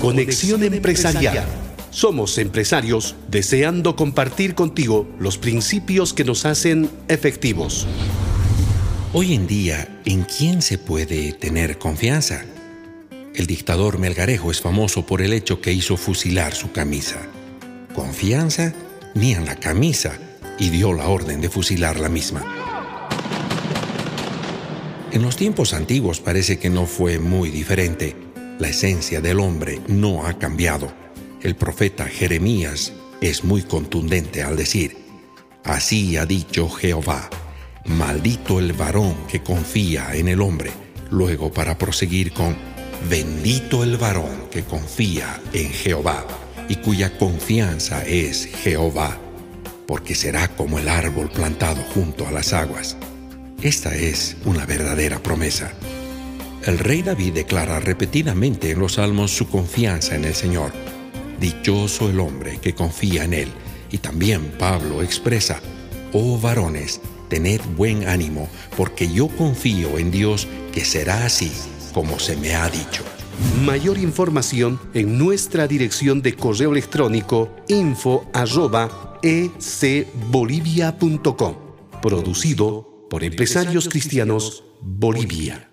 Conexión Empresarial. Somos empresarios deseando compartir contigo los principios que nos hacen efectivos. Hoy en día, ¿en quién se puede tener confianza? El dictador Melgarejo es famoso por el hecho que hizo fusilar su camisa. Confianza ni en la camisa y dio la orden de fusilar la misma. En los tiempos antiguos parece que no fue muy diferente. La esencia del hombre no ha cambiado. El profeta Jeremías es muy contundente al decir, Así ha dicho Jehová, maldito el varón que confía en el hombre. Luego para proseguir con, bendito el varón que confía en Jehová y cuya confianza es Jehová, porque será como el árbol plantado junto a las aguas. Esta es una verdadera promesa. El rey David declara repetidamente en los salmos su confianza en el Señor. Dichoso el hombre que confía en Él. Y también Pablo expresa, oh varones, tened buen ánimo, porque yo confío en Dios que será así como se me ha dicho. Mayor información en nuestra dirección de correo electrónico info ecbolivia.com. Producido por Empresarios Cristianos Bolivia.